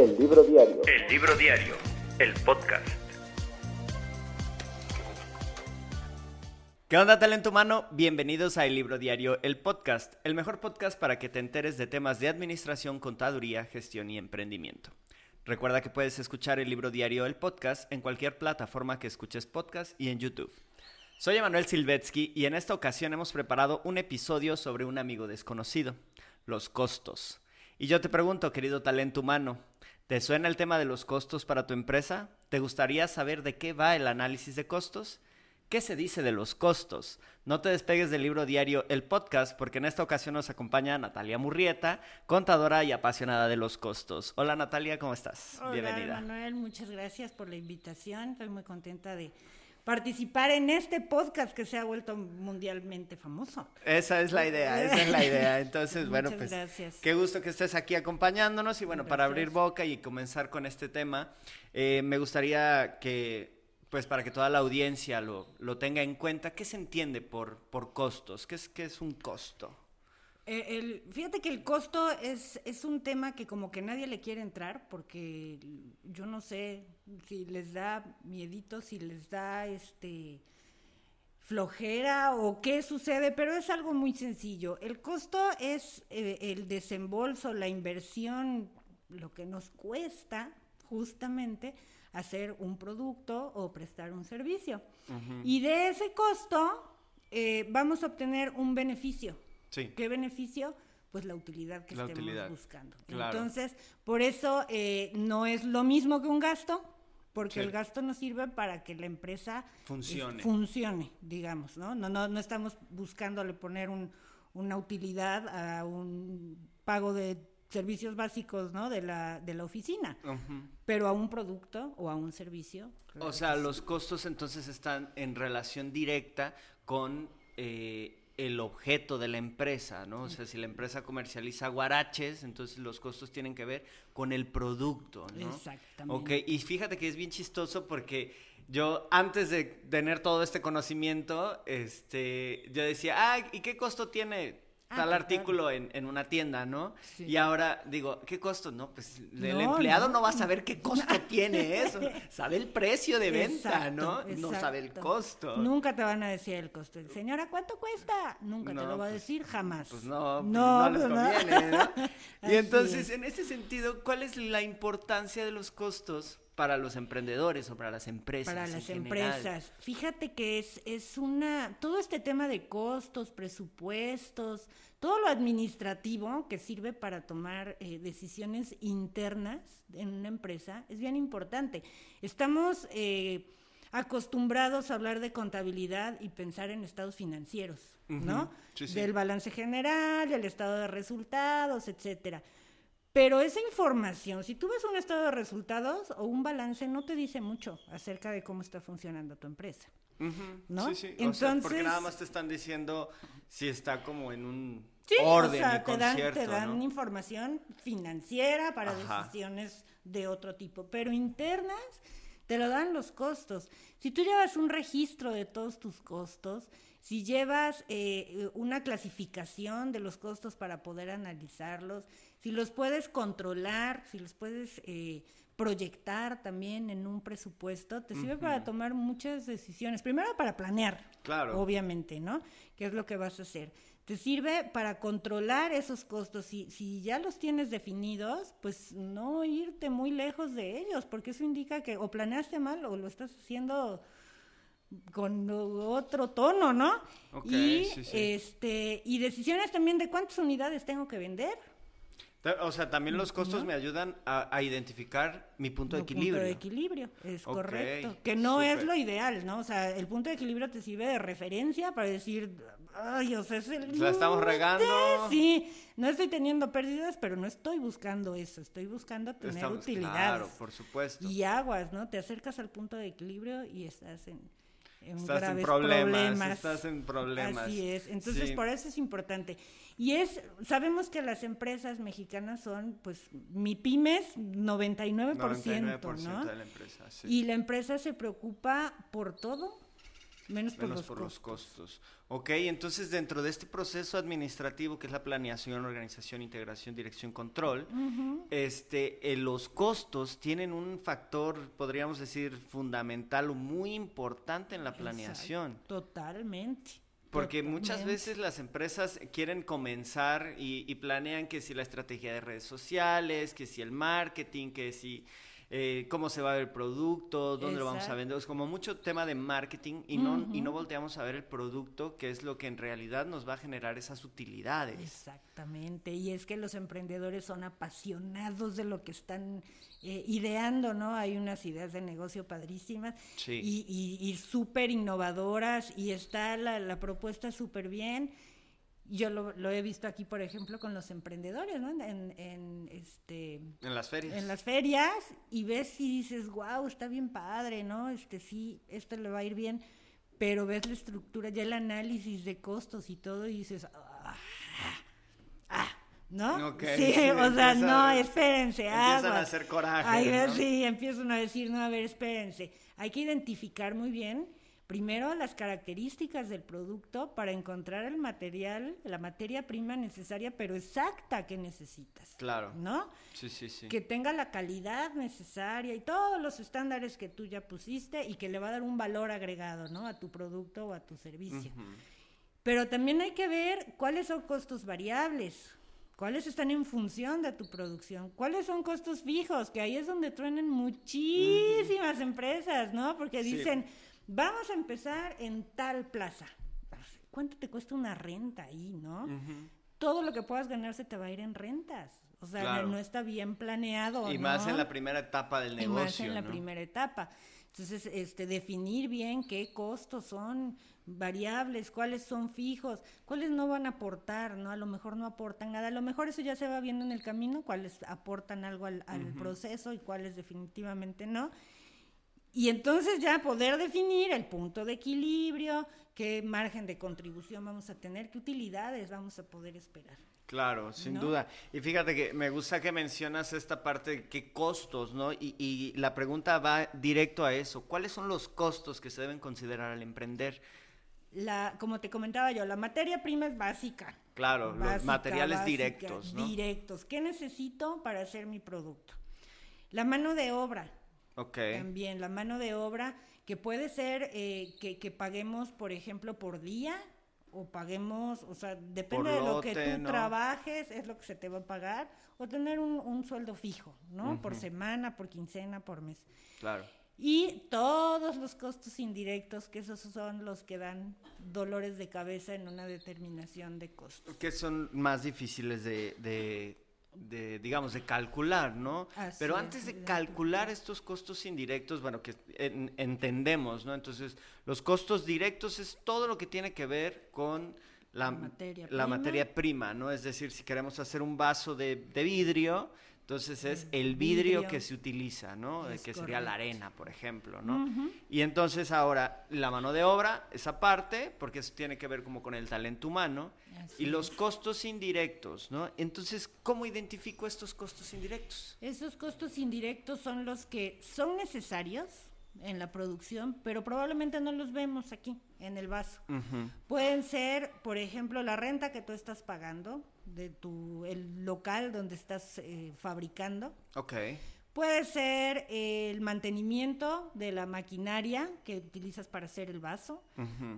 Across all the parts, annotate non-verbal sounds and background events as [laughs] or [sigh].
El libro diario. El libro diario, el podcast. ¿Qué onda, talento humano? Bienvenidos a El Libro Diario, el podcast, el mejor podcast para que te enteres de temas de administración, contaduría, gestión y emprendimiento. Recuerda que puedes escuchar El Libro Diario, el podcast, en cualquier plataforma que escuches podcast y en YouTube. Soy Emanuel Silvetsky y en esta ocasión hemos preparado un episodio sobre un amigo desconocido, los costos. Y yo te pregunto, querido talento humano, ¿te suena el tema de los costos para tu empresa? ¿Te gustaría saber de qué va el análisis de costos? ¿Qué se dice de los costos? No te despegues del libro diario El Podcast, porque en esta ocasión nos acompaña Natalia Murrieta, contadora y apasionada de los costos. Hola Natalia, ¿cómo estás? Hola, Bienvenida. Manuel, muchas gracias por la invitación. Estoy muy contenta de participar en este podcast que se ha vuelto mundialmente famoso. Esa es la idea, esa es la idea. Entonces, [laughs] bueno, Muchas pues gracias. qué gusto que estés aquí acompañándonos y bueno, para abrir boca y comenzar con este tema, eh, me gustaría que, pues para que toda la audiencia lo, lo tenga en cuenta, ¿qué se entiende por, por costos? ¿Qué es, ¿Qué es un costo? Eh, el- fíjate que el costo es, es un tema que como que nadie le quiere entrar porque yo no sé si les da miedito, si les da este flojera o qué sucede, pero es algo muy sencillo. El costo es eh, el desembolso, la inversión, lo que nos cuesta justamente hacer un producto o prestar un servicio. Y de ese costo eh, vamos a obtener un beneficio. Sí. ¿Qué beneficio? Pues la utilidad que La estemos utilidad, buscando. claro. Entonces, por eso eh, no es lo mismo que un gasto, porque Sí. el gasto nos sirve para que la empresa eh, Funcione. funcione, digamos, ¿no? No, no, no estamos buscándole poner un- una utilidad a un pago de servicios básicos, ¿no? De la, de la oficina, pero a un producto o a un servicio. claro O sea, los costos entonces están en relación directa con eh, el objeto de la empresa, ¿no? O sea, si la empresa comercializa guaraches, entonces los costos tienen que ver con el producto, ¿no? Exactamente. Ok, y fíjate que es bien chistoso porque yo antes de tener todo este conocimiento, este, yo decía, ah, ¿y qué costo tiene Ah, tal claro. artículo en, en una tienda, ¿no? Sí. Y ahora digo, ¿qué costo? No, pues el empleado no. no. va a saber qué costo [laughs] tiene eso. Sabe el precio de venta, Exacto, ¿no? No sabe el costo. Nunca te van a decir el costo. Señora, ¿cuánto cuesta? Nunca No, te lo va a pues- decir jamás. Pues no, pues no, les pues conviene, ¿no? [laughs] Y entonces, es. en ese sentido, ¿cuál es la importancia de los costos para los emprendedores o para las empresas? para en las general? empresas. Fíjate que es, es una, todo este tema de costos, presupuestos, todo lo administrativo que sirve para tomar eh, decisiones internas en una empresa es bien importante. Estamos eh, acostumbrados a hablar de contabilidad y pensar en estados financieros, ¿no? Ujú, sí, sí. Del balance general, el estado de resultados, etcétera. Pero esa información, si tú ves un estado de resultados o un balance, no te dice mucho acerca de cómo está funcionando tu empresa. ¿no? Sí, sí. O sea, porque Entonces- nada más te están diciendo si está como en un Sí, orden o sea, y te dan, te dan ¿no? información financiera para Ajá. decisiones de otro tipo, pero internas te lo dan los costos. Si tú llevas un registro de todos tus costos, si llevas eh, una clasificación de los costos para poder analizarlos, si los puedes controlar, si los puedes eh, proyectar también en un presupuesto, te sirve para tomar muchas decisiones. Primero para planear, Claro. obviamente, ¿no? ¿Qué es lo que vas a hacer? Te sirve para controlar esos costos. Si, si ya los tienes definidos, pues no irte muy lejos de ellos, porque eso indica que o planeaste mal o lo estás haciendo con otro tono, ¿no? Y sí, sí. este y decisiones también de cuántas unidades tengo que vender. O sea, también los costos me ayudan a, a identificar mi punto de equilibrio. Punto de equilibrio, es correcto. Que no es lo ideal, ¿no? O sea, el punto de equilibrio te sirve de referencia para decir, ay, o sea, es el La estamos límite". regando. Sí, no estoy teniendo pérdidas, pero no estoy buscando eso, estoy buscando tener Estamos- utilidades. Claro, por supuesto. Y aguas, ¿no? Te acercas al punto de equilibrio y estás en, en Estás en graves problemas, estás en problemas. Así es. Entonces, Sí. por eso es importante. Y es, sabemos que las empresas mexicanas son, pues, mi pymes, 99%, 99% ¿no? de la empresa, sí. Y la empresa se preocupa por todo. Menos por, Menos los, por los costos. costos. Ok, entonces dentro de este proceso administrativo que es la planeación, organización, integración, dirección, control, este, eh, los costos tienen un factor, podríamos decir, fundamental o muy importante en la planeación. Exacto, Totalmente. Porque muchas veces las empresas quieren comenzar y, y planean que si la estrategia de redes sociales, que si el marketing, que si eh, cómo se va a ver el producto, dónde lo vamos a vender. Es como mucho tema de marketing y no, y no volteamos a ver el producto, que es lo que en realidad nos va a generar esas utilidades. Exactamente, y es que los emprendedores son apasionados de lo que están eh, ideando, ¿no? Hay unas ideas de negocio padrísimas Sí. y, y, y súper innovadoras y está la, la propuesta súper bien. Yo lo, lo he visto aquí, por ejemplo, con los emprendedores, ¿no? En, en, este, En las ferias. en las ferias y ves y dices, wow, está bien padre, ¿no? Este sí, esto le va a ir bien, pero ves la estructura, ya el análisis de costos y todo y dices, ah, ah, ¿no? Ok, sí, sí, o sea, no, espérense, empiezan a aguas. hacer coraje, Ahí ves, ¿no? sí, empiezan a decir, no, a ver, espérense. Hay que identificar muy bien, primero, las características del producto para encontrar el material, la materia prima necesaria, pero exacta que necesitas. Claro. ¿No? Sí, sí, sí. que tenga la calidad necesaria y todos los estándares que tú ya pusiste y que le va a dar un valor agregado, ¿no? A tu producto o a tu servicio. Pero también hay que ver cuáles son costos variables, cuáles están en función de tu producción, cuáles son costos fijos, que ahí es donde truenan muchísimas empresas, ¿no? Porque Sí. Vamos a empezar en tal plaza. ¿Cuánto te cuesta una renta ahí, no? Todo lo que puedas ganar se te va a ir en rentas. O sea, Claro. no está bien planeado. Y más en la primera etapa del Y negocio. más en la primera etapa. Entonces, este, definir bien qué costos son variables, cuáles son fijos, cuáles no van a aportar, ¿no? A lo mejor no aportan nada, a lo mejor eso ya se va viendo en el camino, cuáles aportan algo al, al proceso y cuáles definitivamente no. Y entonces ya poder definir el punto de equilibrio, qué margen de contribución vamos a tener, qué utilidades vamos a poder esperar. Claro, sin ¿no? duda. Y fíjate que me gusta que mencionas esta parte de qué costos, ¿no? Y, y la pregunta va directo a eso. ¿Cuáles son los costos que se deben considerar al emprender? La, como te comentaba yo, la materia prima es básica. Claro, los materiales básica, directos, ¿no? Directos. ¿Qué necesito para hacer mi producto? La mano de obra. Ok. También, la mano de obra que puede ser eh, que, que paguemos, por ejemplo, por día o paguemos, o sea, depende de lo que tú ¿no? trabajes, es lo que se te va a pagar, o tener un, un sueldo fijo, ¿no? Por semana, por quincena, por mes. Claro. Y todos los costos indirectos, que esos son los que dan dolores de cabeza en una determinación de costos. Que son más difíciles de, de, de, digamos, de calcular, ¿no? Así Pero es, antes de de calcular estos costos indirectos, bueno, que en- entendemos, ¿no? Entonces, los costos directos es todo lo que tiene que ver con la, La materia la prima. materia prima, ¿no? Es decir, si queremos hacer un vaso de, de vidrio, entonces es El vidrio, vidrio. que se utiliza, ¿no? Es que sería la arena, por ejemplo, ¿no? Y entonces ahora la mano de obra, esa parte, porque eso tiene que ver como con el talento humano, Así y los costos indirectos, ¿no? Entonces, ¿cómo identifico estos costos indirectos? Esos costos indirectos son los que son necesarios en la producción, pero probablemente no los vemos aquí, en el vaso. Pueden ser, por ejemplo, la renta que tú estás pagando de tu el local donde estás eh, fabricando. Ok, Puede ser el mantenimiento de la maquinaria que utilizas para hacer el vaso.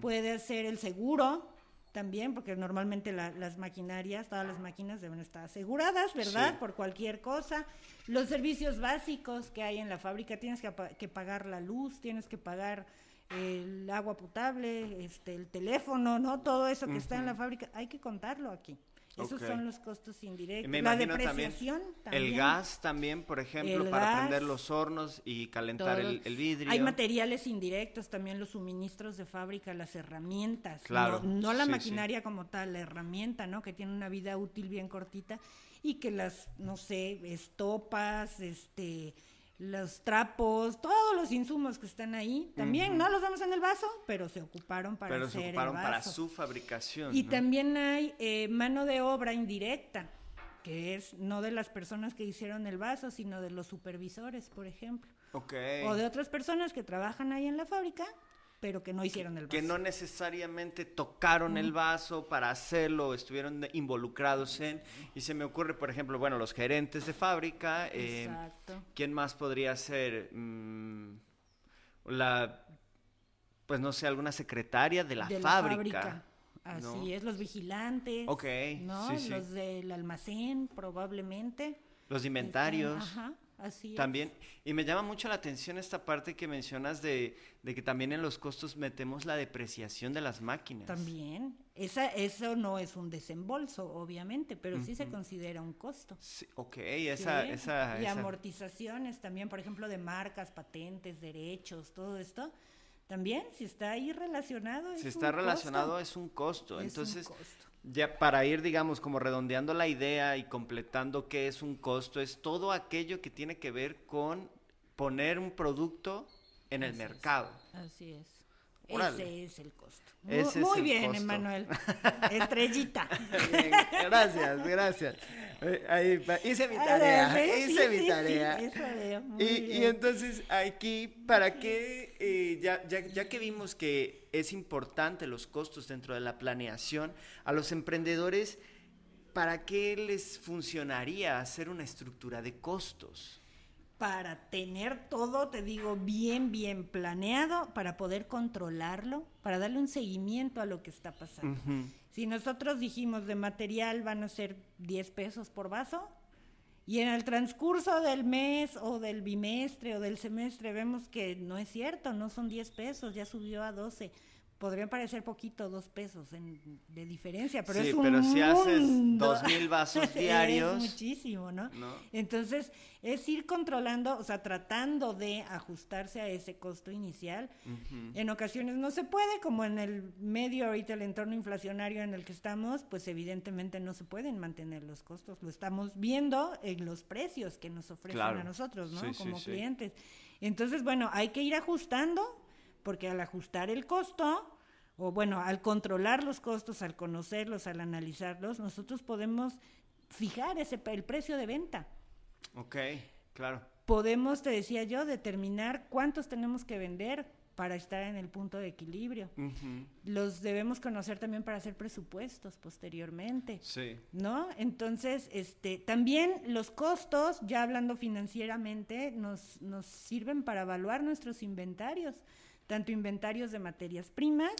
Puede ser el seguro también, porque normalmente la- las maquinarias, todas las máquinas deben estar aseguradas, ¿verdad? Sí. Por cualquier cosa. Los servicios básicos que hay en la fábrica, tienes que pagar la luz, tienes que pagar el agua potable, este, el teléfono, ¿no? Todo eso que está en la fábrica, hay que contarlo aquí. Esos son los costos indirectos. me la imagino también depreciación el gas también, por ejemplo, El para gas, prender los hornos y calentar el, el vidrio. Hay materiales indirectos, también los suministros de fábrica, las herramientas. Claro, No, no la sí, maquinaria como tal, la herramienta, ¿no? Que tiene una vida útil bien cortita y que las, no sé, estopas, este, los trapos, todos los insumos que están ahí, también no los vemos en el vaso, pero se ocuparon para pero hacer se el ocuparon para su fabricación. Y ¿no? también hay eh, mano de obra indirecta, que es no de las personas que hicieron el vaso, sino de los supervisores, por ejemplo Ok. o de otras personas que trabajan ahí en la fábrica pero que no hicieron el vaso. Que no necesariamente tocaron el vaso para hacerlo, estuvieron involucrados en. Y se me ocurre, por ejemplo, bueno, los gerentes de fábrica. eh, Exacto. ¿Quién más podría ser? Mm, la. Pues no sé, alguna secretaria de la de fábrica. Así ¿no? es, los vigilantes. Ok, ¿no? sí, sí. Los del almacén, probablemente. Los inventarios. Ajá, así es. También, y me llama mucho la atención esta parte que mencionas de, de que también en los costos metemos la depreciación de las máquinas. También. Esa, eso no es un desembolso, obviamente, pero sí se considera un costo. Sí, ok, esa, Sí, esa, y esa- amortizaciones también, por ejemplo, de marcas, patentes, derechos, todo esto. También, si está ahí relacionado. si es está un relacionado costo. es un costo. Es un Entonces, costo. Ya para ir, digamos, como redondeando la idea y completando qué es un costo, es todo aquello que tiene que ver con poner un producto en el Así es. mercado. Así es. Órale. Ese es el costo. Ese Muy bien. Emanuel. [laughs] Estrellita. Bien, gracias, gracias. Ahí hice mi Ah, tarea, sí, hice sí, mi sí, tarea. eso Y, y entonces aquí, ¿para qué? eh, ya, ya, ya que vimos que es importante los costos dentro de la planeación, a los emprendedores, ¿para qué les funcionaría hacer una estructura de costos? Para tener todo, te digo, bien, bien planeado, para poder controlarlo, para darle un seguimiento a lo que está pasando. Si nosotros dijimos de material van a ser 10 pesos por vaso, y en el transcurso del mes o del bimestre o del semestre vemos que no es cierto, no son 10 pesos, ya subió a 12. Podrían parecer poquito, dos pesos en- de diferencia, pero Sí, es un pero si haces dos mil vasos [laughs] diarios, es muchísimo, ¿no? ¿no? Entonces, es ir controlando, o sea, tratando de ajustarse a ese costo inicial. En ocasiones no se puede, como en el medio ahorita, el entorno inflacionario en el que estamos, pues evidentemente no se pueden mantener los costos. Lo estamos viendo en los precios que nos ofrecen Claro. a nosotros, ¿no? Sí, como sí. clientes. Entonces, bueno, hay que ir ajustando, porque al ajustar el costo, o bueno, al controlar los costos, al conocerlos, al analizarlos, nosotros podemos fijar ese, el precio de venta Ok, claro. podemos, te decía yo, determinar cuántos tenemos que vender para estar en el punto de equilibrio. Los debemos conocer también para hacer presupuestos posteriormente. Sí. ¿No? Entonces, este, también los costos, ya hablando financieramente, nos, nos sirven para evaluar nuestros inventarios, tanto inventarios de materias primas,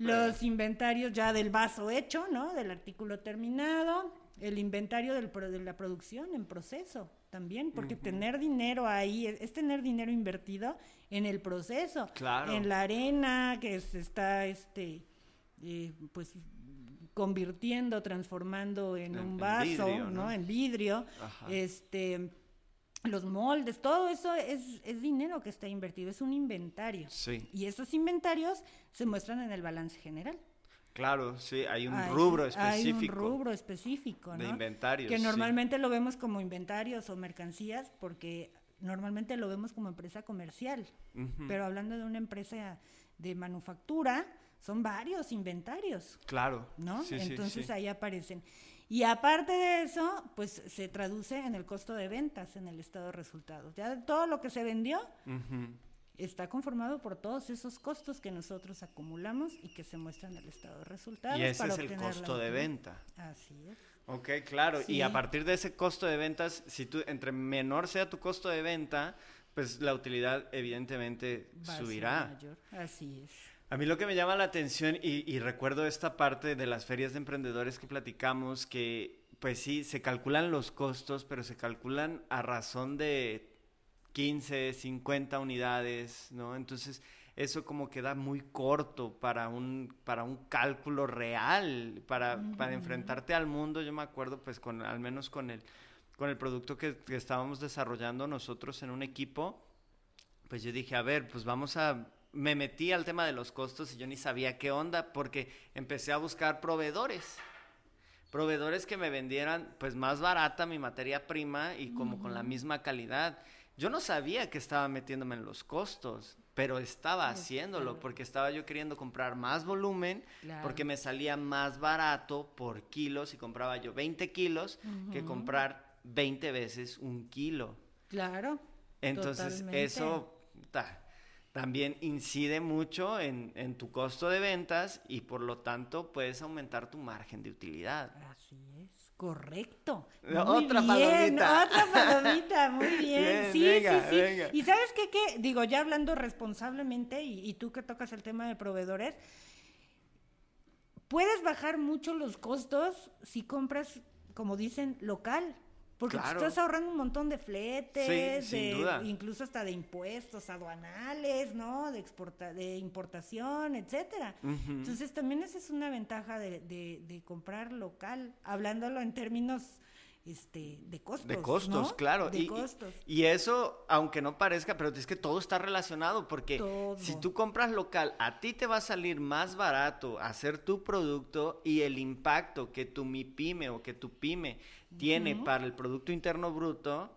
los inventarios ya del vaso hecho, ¿no? Del artículo terminado, el inventario del pro- de la producción en proceso también, porque tener dinero ahí es, es tener dinero invertido en el proceso, Claro. en la arena que se está, este, eh, pues convirtiendo, transformando en, En- un en vaso, vidrio, ¿no? ¿no? En vidrio, Ajá. este, los moldes, todo eso es, es dinero que está invertido, es un inventario. Sí, Y esos inventarios se muestran en el balance general. claro, sí, hay un Hay- rubro Hay específico. un rubro específico, de inventarios, Que sí. normalmente lo vemos como inventarios o mercancías porque normalmente lo vemos como empresa comercial. Pero hablando de una empresa de manufactura, son varios inventarios. Claro. ¿no? Sí, Entonces sí. ahí aparecen. Y aparte de eso, pues se traduce en el costo de ventas, en el estado de resultados. Ya todo lo que se vendió está conformado por todos esos costos que nosotros acumulamos y que se muestran en el estado de resultados. Y ese para es el costo de venta. Así es. Ok, claro. Sí. Y a partir de ese costo de ventas, si tú, entre menor sea tu costo de venta, pues la utilidad evidentemente Va subirá. mayor. Así es. A mí lo que me llama la atención, y, y recuerdo esta parte de las ferias de emprendedores que platicamos, que pues sí, se calculan los costos, pero se calculan a razón de 15, 50 unidades, ¿no? Entonces, eso como queda muy corto para un, para un cálculo real, para, para enfrentarte al mundo. Yo me acuerdo, pues, con, al menos con el, con el producto que, que estábamos desarrollando nosotros en un equipo, pues yo dije, a ver, pues vamos a... Me metí al tema de los costos y yo ni sabía qué onda porque empecé a buscar proveedores. Proveedores que me vendieran pues más barata mi materia prima y como con la misma calidad. Yo no sabía que estaba metiéndome en los costos, pero estaba haciéndolo porque estaba yo queriendo comprar más volumen Claro. porque me salía más barato por kilo si compraba yo 20 kilos que comprar 20 veces un kilo. Claro. Entonces, totalmente. eso, puta, también incide mucho en, en tu costo de ventas y por lo tanto puedes aumentar tu margen de utilidad. Así es, correcto. Muy otra bien, palomita. Otra [laughs] palomita, muy bien. Bien, sí, venga, sí, sí. venga. Y sabes qué, qué, digo, ya hablando responsablemente, y, y tú que tocas el tema de proveedores, puedes bajar mucho los costos si compras, como dicen, local. Porque te Claro. estás ahorrando un montón de fletes, Sí, sin de- duda. incluso hasta de impuestos aduanales, ¿no? De exporta, de importación, etcétera. Entonces también esa es una ventaja de, de- de comprar local, hablándolo en términos este, de costos. De costos, ¿no? claro. De y, costos. y eso, aunque no parezca, pero es que todo está relacionado porque Todo. si tú compras local, a ti te va a salir más barato hacer tu producto y el impacto que tu MIPYME o que tu pyme tiene para el Producto Interno Bruto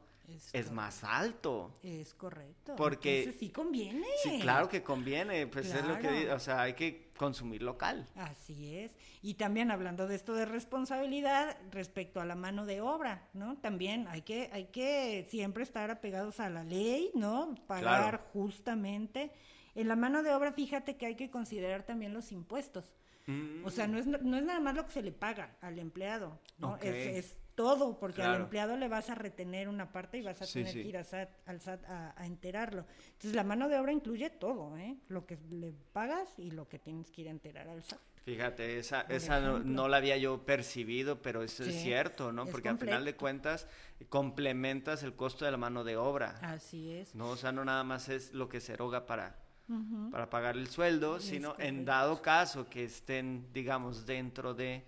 Es más alto. Es correcto. Porque- Entonces sí conviene. Sí, claro que conviene, pues es lo que, o sea, hay que consumir local. Así es. Y también hablando de esto de responsabilidad respecto a la mano de obra, ¿no? También hay que, hay que siempre estar apegados a la ley, ¿no? Pagar Claro. justamente. En la mano de obra, fíjate que hay que considerar también los impuestos. Mm, O sea, no es, no es nada más lo que se le paga al empleado, ¿no? Es todo, porque al empleado le vas a retener una parte y vas a Sí, tener sí. que ir a SAT, al SAT a, a enterarlo. Entonces, la mano de obra incluye todo, ¿eh? Lo que le pagas y lo que tienes que ir a enterar al SAT. Fíjate, esa, Por esa no, la había yo percibido, pero eso es cierto, ¿no? Porque al final de cuentas complementas el costo de la mano de obra. Así es. No, o sea, no nada más es lo que se eroga para, para pagar el sueldo, Es sino en dado caso que estén, digamos, dentro de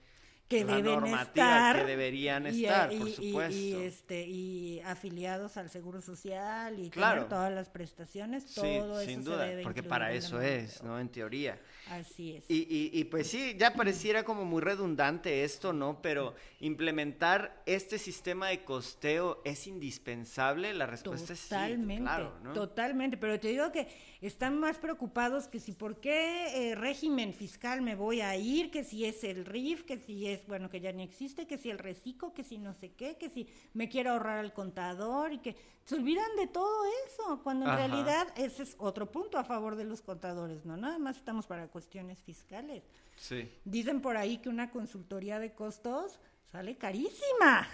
que la deben estar que deberían y, estar, y- por y- supuesto. y, este y afiliados al seguro social y Claro. tener todas las prestaciones sí, todo eso sin se duda, debe porque para eso es. ¿no? En teoría. así es Y, y, y pues sí, ya pareciera como muy redundante esto, ¿no? Pero implementar este sistema de costeo es indispensable. La respuesta Totalmente, es sí, claro, ¿no? totalmente, pero te digo que están más preocupados que si por qué eh, régimen fiscal me voy a ir, que si es el RIF, que si es, bueno, que ya ni existe, que si el reciclo, que si no sé qué, que si me quiero ahorrar al contador y que se olvidan de todo eso, cuando en Ajá. realidad ese es otro punto a favor de los contadores, no nada más estamos para cuestiones fiscales. Sí. Dicen por ahí que una consultoría de costos sale carísima.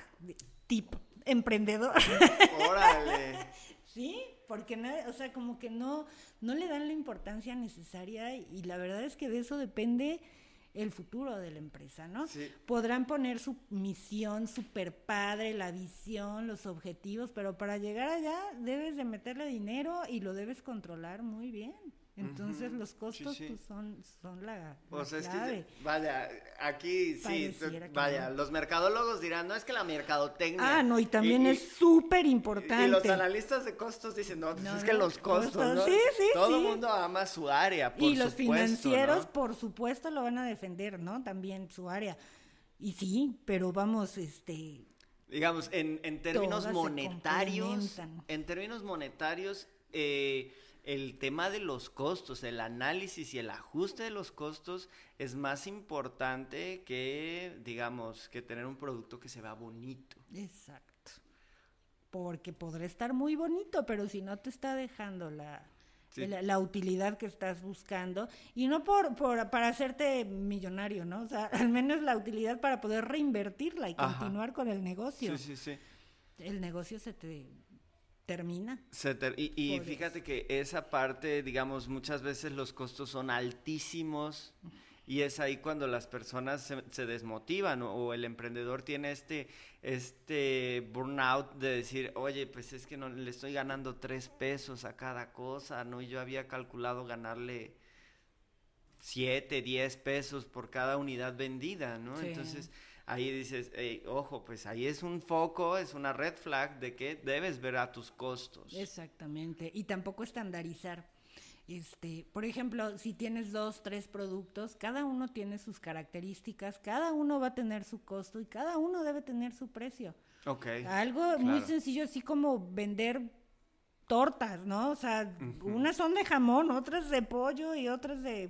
Tip emprendedor. [laughs] Órale. Sí, porque o sea, como que no, no le dan la importancia necesaria y la verdad es que de eso depende el futuro de la empresa, ¿no? Sí. Podrán poner su misión super padre, la visión, los objetivos, pero para llegar allá debes de meterle dinero y lo debes controlar muy bien. Entonces los sí, sí. pues, son, son la, O la es clave. que, vaya, aquí sí, vaya, no. los mercadólogos dirán, no es que la mercadotecnia. Ah, no, y también es súper importante. Y los analistas de costos dicen, no, pues No, es que los costos, costos, ¿no? sí, sí, Todo el mundo ama su área, por y los supuesto, financieros, ¿no? por supuesto, lo van a defender, ¿no? También su área. Y sí, pero vamos, este, Digamos, en, en términos monetarios, en términos monetarios, eh, el tema de los costos, el análisis y el ajuste de los costos es más importante que, digamos, que tener un producto que se vea bonito. exacto. Porque podrá estar muy bonito, pero si no te está dejando la, Sí. la, la utilidad que estás buscando, y no por, por para hacerte millonario, ¿no? O sea, [laughs] al menos la utilidad para poder reinvertirla y Ajá. continuar con el negocio. Sí, sí, sí. El negocio se te termina. Se ter- y fíjate que esa parte, digamos, muchas veces los costos son altísimos y es ahí cuando las personas se, se desmotivan o, o el emprendedor tiene este, este burnout de decir, oye, pues es que no le estoy ganando tres pesos a cada cosa, ¿no? Y yo había calculado ganarle siete, diez pesos por cada unidad vendida, ¿no? Sí. Entonces ahí dices, "Ey, ojo, pues ahí es un foco, es una red flag de que debes ver a tus costos. Exactamente. Y tampoco estandarizar. Este, por ejemplo, si tienes dos, tres productos, cada uno tiene sus características, cada uno va a tener su costo y cada uno debe tener su precio. Ok. Algo muy sencillo, así como vender tortas, ¿no? O sea, unas son de jamón, otras de pollo y otras de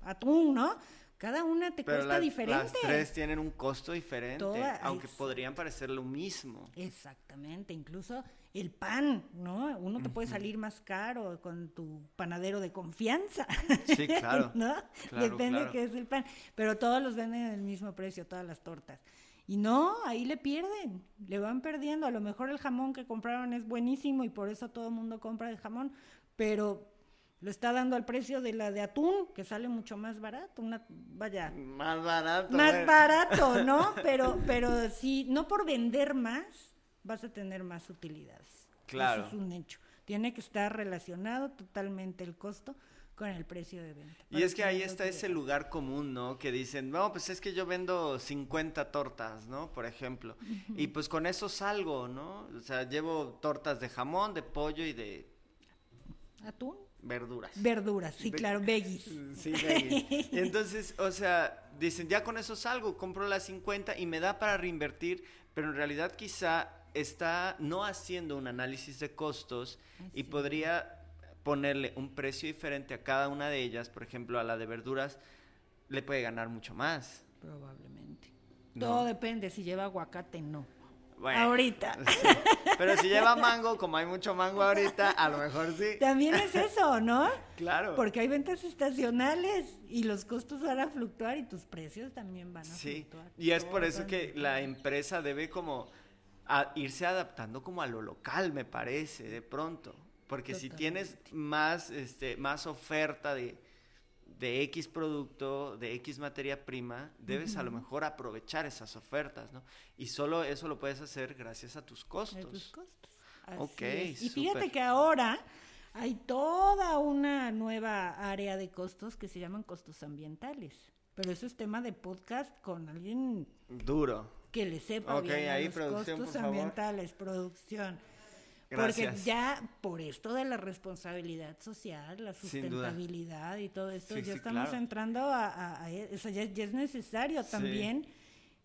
atún, ¿no? Cada una te Pero cuesta la- diferente. las tres tienen un costo diferente, Toda- aunque podrían parecer lo mismo. Exactamente, incluso el pan, ¿no? Uno te puede salir más caro con tu panadero de confianza. Sí, claro. [laughs] ¿No? Claro, Depende claro. qué es el pan. Pero todos los venden en el mismo precio, todas las tortas. Y no, ahí le pierden, le van perdiendo. A lo mejor el jamón que compraron es buenísimo y por eso todo el mundo compra el jamón, pero lo está dando al precio de la de atún, que sale mucho más barato. Una, vaya, Más barato. más barato, ¿no? [laughs] Pero, pero sí, no por vender más, vas a tener más utilidades. Claro. Eso es un hecho. Tiene que estar relacionado totalmente el costo con el precio de venta. Y es que ahí está ese lugar común, ¿no? Que dicen, no, pues es que yo vendo 50 tortas, ¿no? Por ejemplo. Y pues con eso salgo, ¿no? O sea, llevo tortas de jamón, de pollo y de ¿Atún? Verduras. Verduras, sí, [laughs] claro, veggies. Sí, veggies. Entonces, o sea, dicen, ya con eso salgo, compro las 50 y me da para reinvertir, pero en realidad quizá está no haciendo un análisis de costos y podría ponerle un precio diferente a cada una de ellas, por ejemplo, a la de verduras, le puede ganar mucho más. Probablemente. No. Todo depende, si lleva aguacate, no. Bueno, Ahorita. [laughs] sí. Pero si lleva mango, como hay mucho mango ahorita, a lo mejor sí. También es eso, ¿no? Claro. Porque hay ventas estacionales y los costos van a fluctuar y tus precios también van a Sí, fluctuar. y es por eso que la empresa debe como a- irse adaptando como a lo local, me parece, de pronto. Porque si tienes más, este, más oferta de, de X producto, de X materia prima, debes a lo mejor aprovechar esas ofertas, ¿no? Y solo eso lo puedes hacer gracias a tus costos. tus costos. Así Ok, es. Y fíjate que ahora hay toda una nueva área de costos que se llaman costos ambientales. Pero eso es tema de podcast con alguien Duro. que le sepa Ok, bien a ahí, los costos favor. ambientales, producción. Gracias. Porque ya por esto de la responsabilidad social, la sustentabilidad y todo esto, Sí, ya sí, estamos claro. entrando a, a- a e- o sea, ya, ya es necesario Sí. también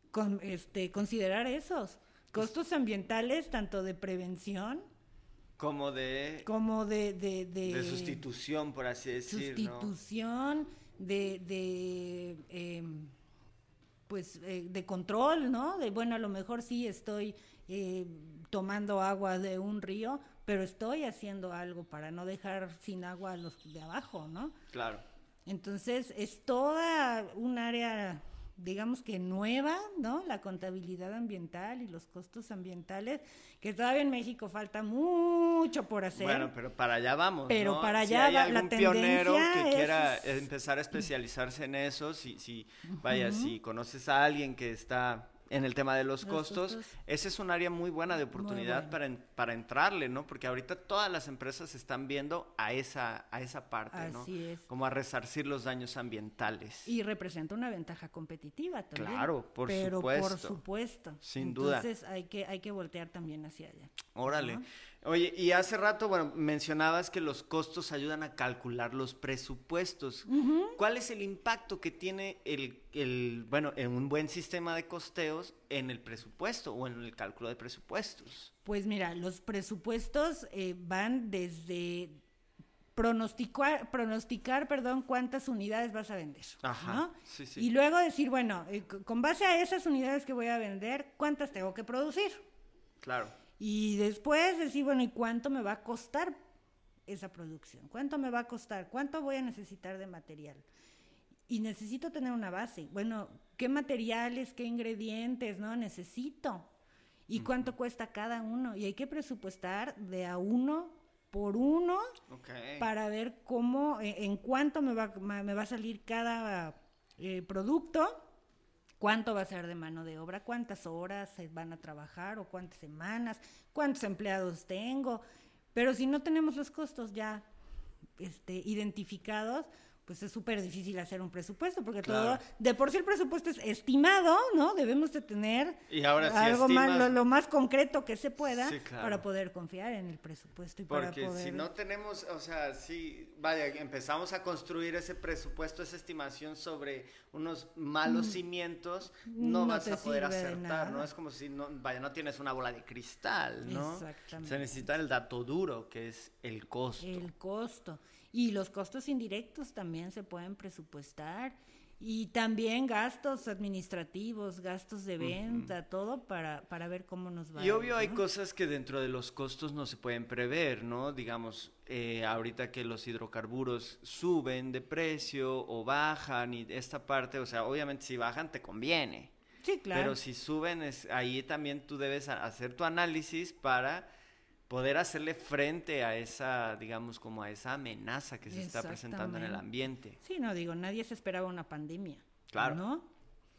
con, este, considerar esos costos ambientales, tanto de prevención Como de, como de, de, de, de sustitución, por así decir, ¿no? sustitución, de, de em, pues eh, de control, ¿no? De bueno, a lo mejor sí estoy eh, tomando agua de un río, pero estoy haciendo algo para no dejar sin agua a los de abajo, ¿no? Claro. Entonces es toda un área, digamos que nueva, ¿no? La contabilidad ambiental y los costos ambientales, que todavía en México falta mucho por hacer. Bueno, pero para allá vamos. Pero ¿no? para si allá hay va- la algún pionero que es- quiera empezar a especializarse en eso, si, si vaya, si conoces a alguien que está en el tema de los, Los costos, costos. ese es un área muy buena de oportunidad bueno. para, en- para entrarle, ¿no? Porque ahorita todas las empresas están viendo a esa, a esa parte, ¿no? Así es. Como a resarcir los daños ambientales. Y representa una ventaja competitiva también. Claro, por pero Por supuesto. supuesto. Sin duda. Entonces hay que, hay que voltear también hacia allá. Órale. Oye, y hace rato, bueno, mencionabas que los costos ayudan a calcular los presupuestos. ¿Cuál es el impacto que tiene el, el, bueno, en un buen sistema de costeos en el presupuesto o en el cálculo de presupuestos? Pues mira, los presupuestos eh, van desde pronosticar, pronosticar, perdón, cuántas unidades vas a vender. Ajá, ¿no? sí, sí. Y luego decir, bueno, eh, con base a esas unidades que voy a vender, ¿cuántas tengo que producir? Claro. Y después decir, bueno, ¿y cuánto me va a costar esa producción? ¿Cuánto me va a costar? ¿Cuánto voy a necesitar de material? Y necesito tener una base. Bueno, ¿qué materiales, qué ingredientes, no? Necesito. ¿Y cuánto cuesta cada uno? Y hay que presupuestar de a uno por uno para ver cómo, eh, en cuánto me va, me va a salir cada eh, producto, cuánto va a ser de mano de obra, cuántas horas se van a trabajar o cuántas semanas, cuántos empleados tengo. Pero si no tenemos los costos ya este, identificados, pues es súper difícil hacer un presupuesto, porque Claro. todo, de por sí el presupuesto es estimado, ¿no? Debemos de tener Y ahora si algo más, lo, lo más concreto que se pueda Sí, claro. para poder confiar en el presupuesto y para Porque poder... si no tenemos, o sea, si, vaya, empezamos a construir ese presupuesto, esa estimación sobre unos malos cimientos, no, No vas a poder acertar, ¿no? Es como si, no, vaya, no tienes una bola de cristal, ¿no? Exactamente. Se necesita el dato duro, que es el costo. El costo. Y los costos indirectos también se pueden presupuestar. Y también gastos administrativos, gastos de venta, todo para, para ver cómo nos va. Y obvio hay ¿no? cosas que dentro de los costos no se pueden prever, ¿no? Digamos, eh, ahorita que los hidrocarburos suben de precio o bajan y esta parte, o sea, obviamente si bajan te conviene. Sí, claro. Pero si suben, es, ahí también tú debes hacer tu análisis para poder hacerle frente a esa, digamos, como a esa amenaza que se está presentando en el ambiente. Sí, no digo, nadie se esperaba una pandemia. Claro. ¿No?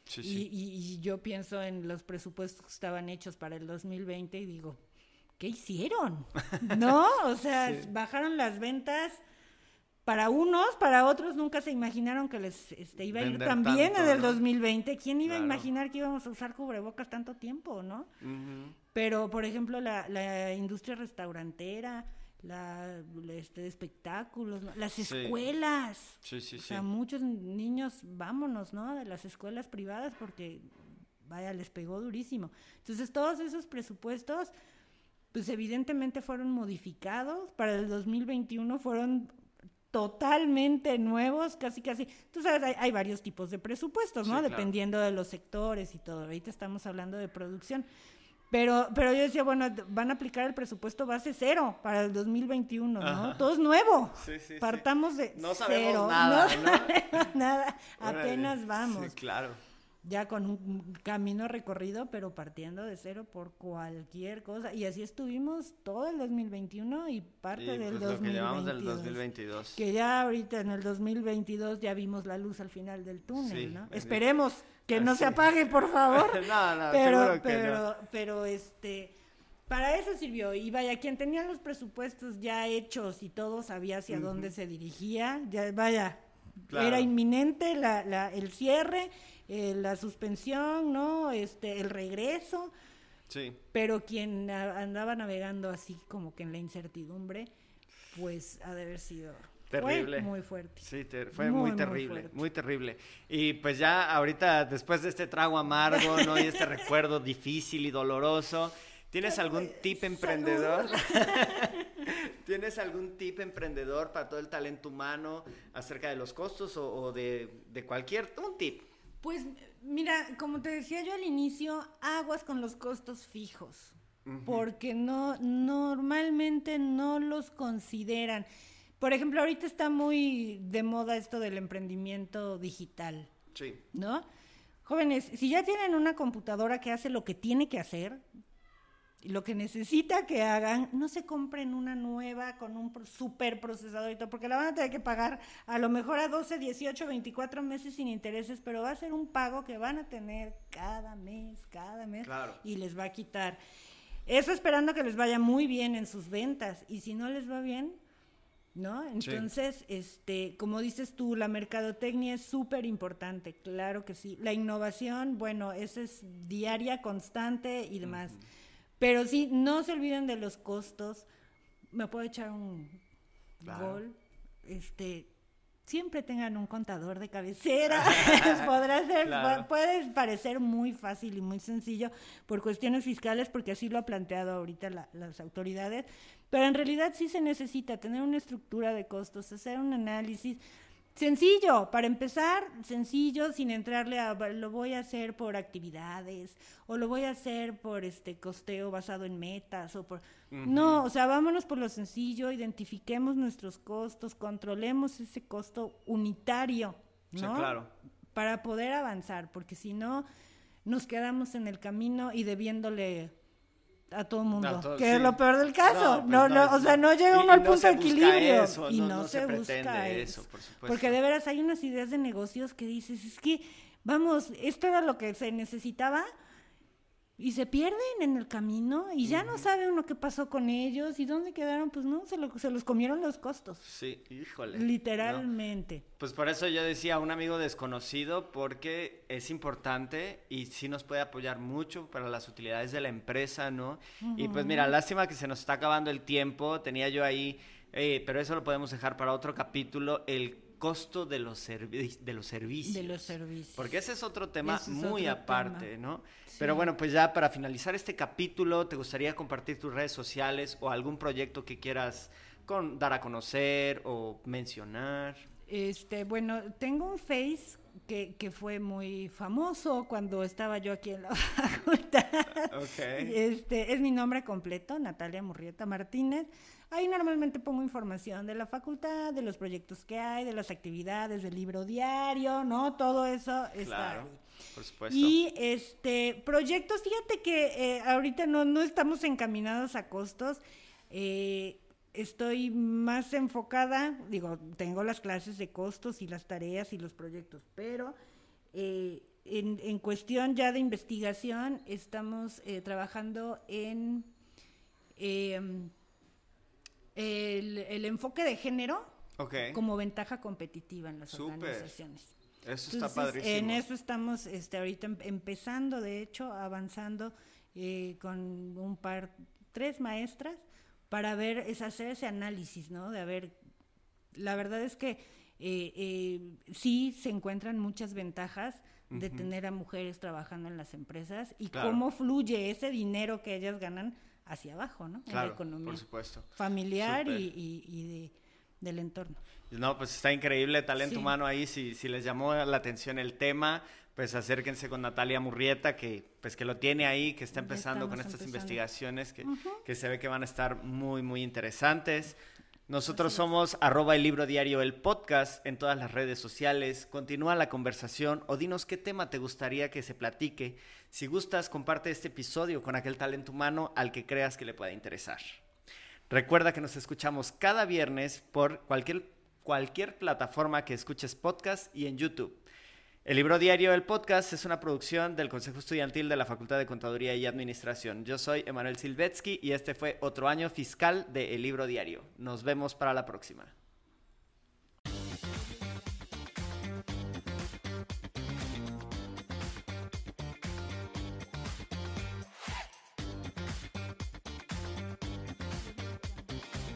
Sí, Y, sí. y- y yo pienso en los presupuestos que estaban hechos para el 2020 y digo, ¿qué hicieron? [laughs] ¿No? O sea, Sí. bajaron las ventas para unos, para otros nunca se imaginaron que les este, iba a ir tan bien en el ¿no? 2020. ¿Quién iba Claro. a imaginar que íbamos a usar cubrebocas tanto tiempo, no? Ujú. Pero, por ejemplo, la, la industria restaurantera, la, la, este, espectáculos, ¿no? las Sí. escuelas. Sí, sí, O sea, muchos niños, vámonos, ¿no? De las escuelas privadas porque, vaya, les pegó durísimo. Entonces, todos esos presupuestos, pues evidentemente fueron modificados. Para el 2021 fueron totalmente nuevos, casi, casi. Tú sabes, hay, hay varios tipos de presupuestos, ¿no? Claro. Dependiendo de los sectores y todo. Ahorita estamos hablando de producción. Pero, pero yo decía, bueno, van a aplicar el presupuesto base cero para el 2021, ¿no? Ajá. Todo es nuevo. Sí, sí. Partamos de No sabemos cero. nada, no ¿no? sabemos [laughs] nada. Apenas vamos. Sí, claro. Ya con un camino recorrido, pero partiendo de cero por cualquier cosa. Y así estuvimos todo el 2021 y parte Y del pues lo que llevamos del 2022. 2022. Que ya ahorita en el 2022 ya vimos la luz al final del túnel, Sí, ¿no? bendito. Esperemos que no se apague, por favor. [laughs] no, no, pero, que pero, no. pero este, para eso sirvió. Y vaya, quien tenía los presupuestos ya hechos y todo sabía hacia dónde se dirigía, ya vaya, Claro. era inminente la, la, el cierre, eh, la suspensión, ¿no? Este, el regreso. Sí. Pero quien andaba navegando así como que en la incertidumbre, pues ha de haber sido fue Terrible. muy fuerte. Sí, fue Muy, terrible, muy terrible. Y pues ya ahorita, después de este trago amargo, ¿no? Y este recuerdo difícil y doloroso, ¿tienes algún tip emprendedor? [laughs] ¿Tienes algún tip emprendedor para todo el talento humano acerca de los costos o, o de, de cualquier, un tip? Pues mira, como te decía yo al inicio, aguas con los costos fijos, porque no normalmente no los consideran. Por ejemplo, ahorita está muy de moda esto del emprendimiento digital, Sí. ¿no? Jóvenes, si ya tienen una computadora que hace lo que tiene que hacer, lo que necesita que hagan, no se compren una nueva con un super procesador y todo, porque la van a tener que pagar a lo mejor a 12, 18, 24 meses sin intereses, pero va a ser un pago que van a tener cada mes, cada mes, Claro. y les va a quitar. Eso esperando que les vaya muy bien en sus ventas, y si no les va bien, ¿no? Entonces, este, como dices tú, la mercadotecnia es súper importante, claro que sí. La innovación, bueno, esa es diaria, constante y demás. Pero sí, no se olviden de los costos. Me puedo echar un Claro. gol. Este, siempre tengan un contador de cabecera. [laughs] Podrá ser, Claro. puede parecer muy fácil y muy sencillo por cuestiones fiscales, porque así lo ha planteado ahorita la- las autoridades. Pero en realidad sí se necesita tener una estructura de costos, hacer un análisis. Sencillo, para empezar, sencillo, sin entrarle a lo voy a hacer por actividades o lo voy a hacer por este costeo basado en metas o por no, o sea, vámonos por lo sencillo, identifiquemos nuestros costos, controlemos ese costo unitario, Sí, ¿no? claro. Para poder avanzar, porque si no nos quedamos en el camino y debiéndole a todo mundo, todo- que sí. es lo peor del caso. pues No, no, o sea, no llega uno al punto de equilibrio eso, y no- se, se busca eso. eso, por supuesto. Porque de veras hay unas ideas de negocios que dices, es que, vamos, esto era lo que se necesitaba y se pierden en el camino y ya no sabe uno qué pasó con ellos y dónde quedaron, pues no, se, lo- se los comieron los costos, Sí, híjole. ¿no? literalmente. Pues por eso yo decía un amigo desconocido, porque es importante y sí nos puede apoyar mucho para las utilidades de la empresa, ¿no? Y pues mira, lástima que se nos está acabando el tiempo, tenía yo ahí, eh, pero eso lo podemos dejar para otro capítulo, el costo de los, de los servicios. De los servicios. Porque ese es otro tema Ese muy otro aparte, tema. ¿no? Pero bueno, pues ya para finalizar este capítulo, ¿te gustaría compartir tus redes sociales o algún proyecto que quieras con, dar a conocer o mencionar? Este, bueno, tengo un Face que, que fue muy famoso cuando estaba yo aquí en la [laughs] facultad. Ok. Este, es mi nombre completo, Natalia Murrieta Martínez. Ahí normalmente pongo información de la facultad, de los proyectos que hay, de las actividades, del libro diario, ¿no? Todo eso está Claro, ahí. por supuesto. Y este proyectos, fíjate que eh, ahorita no, no estamos encaminados a costos. eh, estoy más enfocada, digo, tengo las clases de costos y las tareas y los proyectos, pero eh, en, en cuestión ya de investigación estamos eh, trabajando en em, el, el enfoque de género como ventaja competitiva en las organizaciones. Eso está padrísimo. En eso estamos este, ahorita em- empezando, de hecho, avanzando eh, con un par, tres maestras, para ver, es hacer ese análisis, ¿no? De a ver, la verdad es que eh, eh, sí se encuentran muchas ventajas de tener a mujeres trabajando en las empresas y Claro. cómo fluye ese dinero que ellas ganan hacia abajo, ¿no? en la Claro, economía por supuesto. familiar y, y- y de- del entorno. No, pues está increíble talento Sí. humano ahí. Si, si les llamó la atención el tema, pues acérquense con Natalia Murrieta, que pues que lo tiene ahí, que está empezando con estas empezando. investigaciones que, que se ve que van a estar muy, muy interesantes. Nosotros somos arroba el libro diario el podcast en todas las redes sociales. Continúa la conversación o dinos qué tema te gustaría que se platique. Si gustas, comparte este episodio con aquel talento humano al que creas que le pueda interesar. Recuerda que nos escuchamos cada viernes por cualquier, cualquier plataforma que escuches podcast y en YouTube. El libro diario del podcast es una producción del Consejo Estudiantil de la Facultad de Contaduría y Administración. Yo soy Emanuel Silvetsky y este fue otro año fiscal de El libro diario. Nos vemos para la próxima.